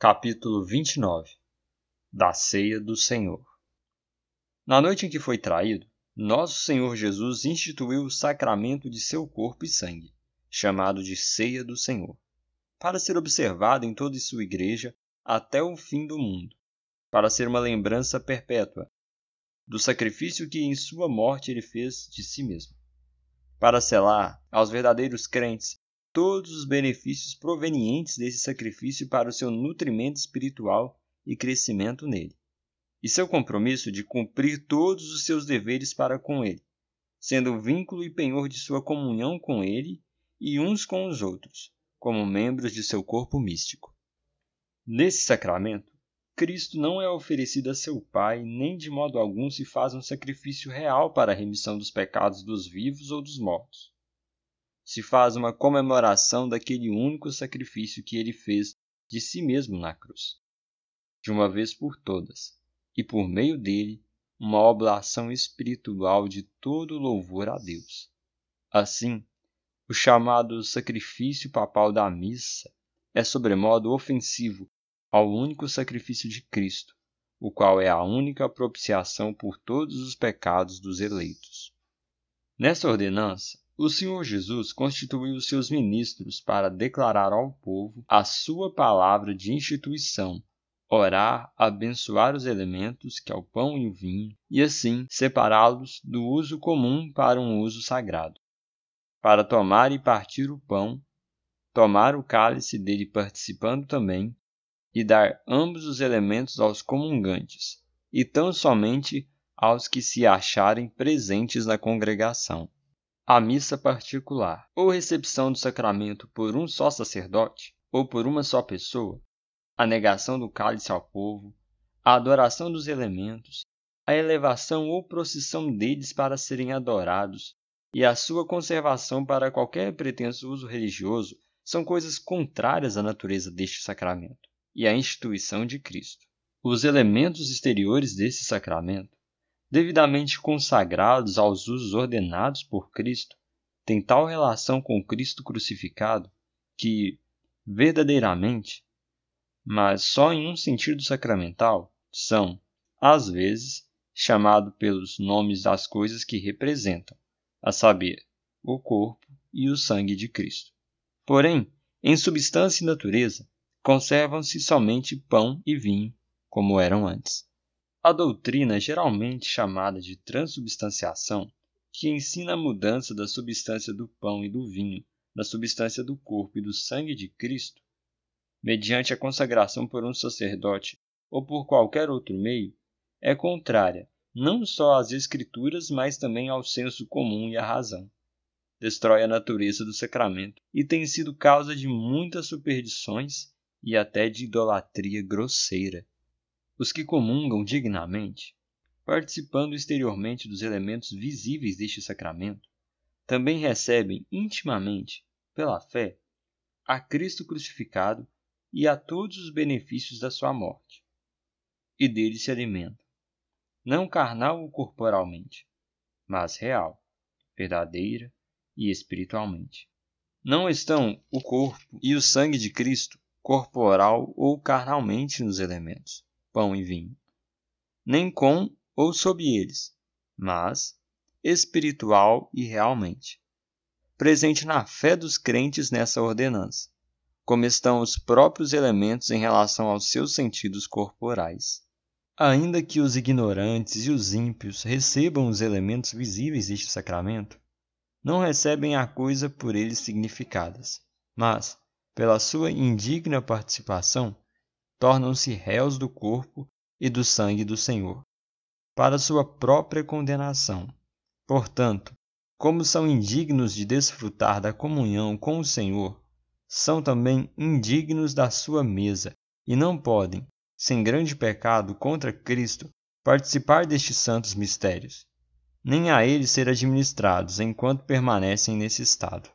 Capítulo 29 Da Ceia do Senhor. Na noite em que foi traído, nosso Senhor Jesus instituiu o sacramento de seu corpo e sangue, chamado de Ceia do Senhor, para ser observado em toda sua igreja até o fim do mundo, para ser uma lembrança perpétua do sacrifício que em sua morte ele fez de si mesmo, para selar aos verdadeiros crentes todos os benefícios provenientes desse sacrifício para o seu nutrimento espiritual e crescimento nele, e seu compromisso de cumprir todos os seus deveres para com ele, sendo o vínculo e penhor de sua comunhão com ele e uns com os outros, como membros de seu corpo místico. Nesse sacramento, Cristo não é oferecido a seu Pai, nem de modo algum se faz um sacrifício real para a remissão dos pecados dos vivos ou dos mortos se faz uma comemoração daquele único sacrifício que ele fez de si mesmo na cruz, de uma vez por todas, e por meio dele, uma oblação espiritual de todo louvor a Deus. Assim, o chamado sacrifício papal da missa é sobremodo ofensivo ao único sacrifício de Cristo, o qual é a única propiciação por todos os pecados dos eleitos. Nessa ordenança, o Senhor Jesus constituiu seus ministros para declarar ao povo a sua palavra de instituição, orar, abençoar os elementos, que é o pão e o vinho, e assim separá-los do uso comum para um uso sagrado. Para tomar e partir o pão, tomar o cálice dele participando também, e dar ambos os elementos aos comungantes, e tão somente aos que se acharem presentes na congregação a missa particular, ou recepção do sacramento por um só sacerdote, ou por uma só pessoa, a negação do cálice ao povo, a adoração dos elementos, a elevação ou procissão deles para serem adorados e a sua conservação para qualquer pretenso uso religioso são coisas contrárias à natureza deste sacramento e à instituição de Cristo. Os elementos exteriores desse sacramento devidamente consagrados aos usos ordenados por Cristo, têm tal relação com Cristo crucificado que, verdadeiramente, mas só em um sentido sacramental, são, às vezes, chamados pelos nomes das coisas que representam, a saber, o corpo e o sangue de Cristo. Porém, em substância e natureza, conservam-se somente pão e vinho, como eram antes. A doutrina geralmente chamada de transubstanciação, que ensina a mudança da substância do pão e do vinho, da substância do corpo e do sangue de Cristo, mediante a consagração por um sacerdote ou por qualquer outro meio, é contrária não só às Escrituras, mas também ao senso comum e à razão. Destrói a natureza do sacramento e tem sido causa de muitas superstições e até de idolatria grosseira. Os que comungam dignamente, participando exteriormente dos elementos visíveis deste sacramento, também recebem intimamente, pela fé, a Cristo crucificado e a todos os benefícios da sua morte, e dele se alimentam, não carnal ou corporalmente, mas real, verdadeira e espiritualmente. Não estão o corpo e o sangue de Cristo corporal ou carnalmente nos elementos, pão e vinho, nem com ou sob eles, mas espiritual e realmente, presente na fé dos crentes nessa ordenança, como estão os próprios elementos em relação aos seus sentidos corporais. Ainda que os ignorantes e os ímpios recebam os elementos visíveis deste sacramento, não recebem a coisa por eles significadas, mas, pela sua indigna participação, tornam-se réus do corpo e do sangue do Senhor, para sua própria condenação. Portanto, como são indignos de desfrutar da comunhão com o Senhor, são também indignos da sua mesa e não podem, sem grande pecado contra Cristo, participar destes santos mistérios, nem a eles ser administrados enquanto permanecem nesse estado.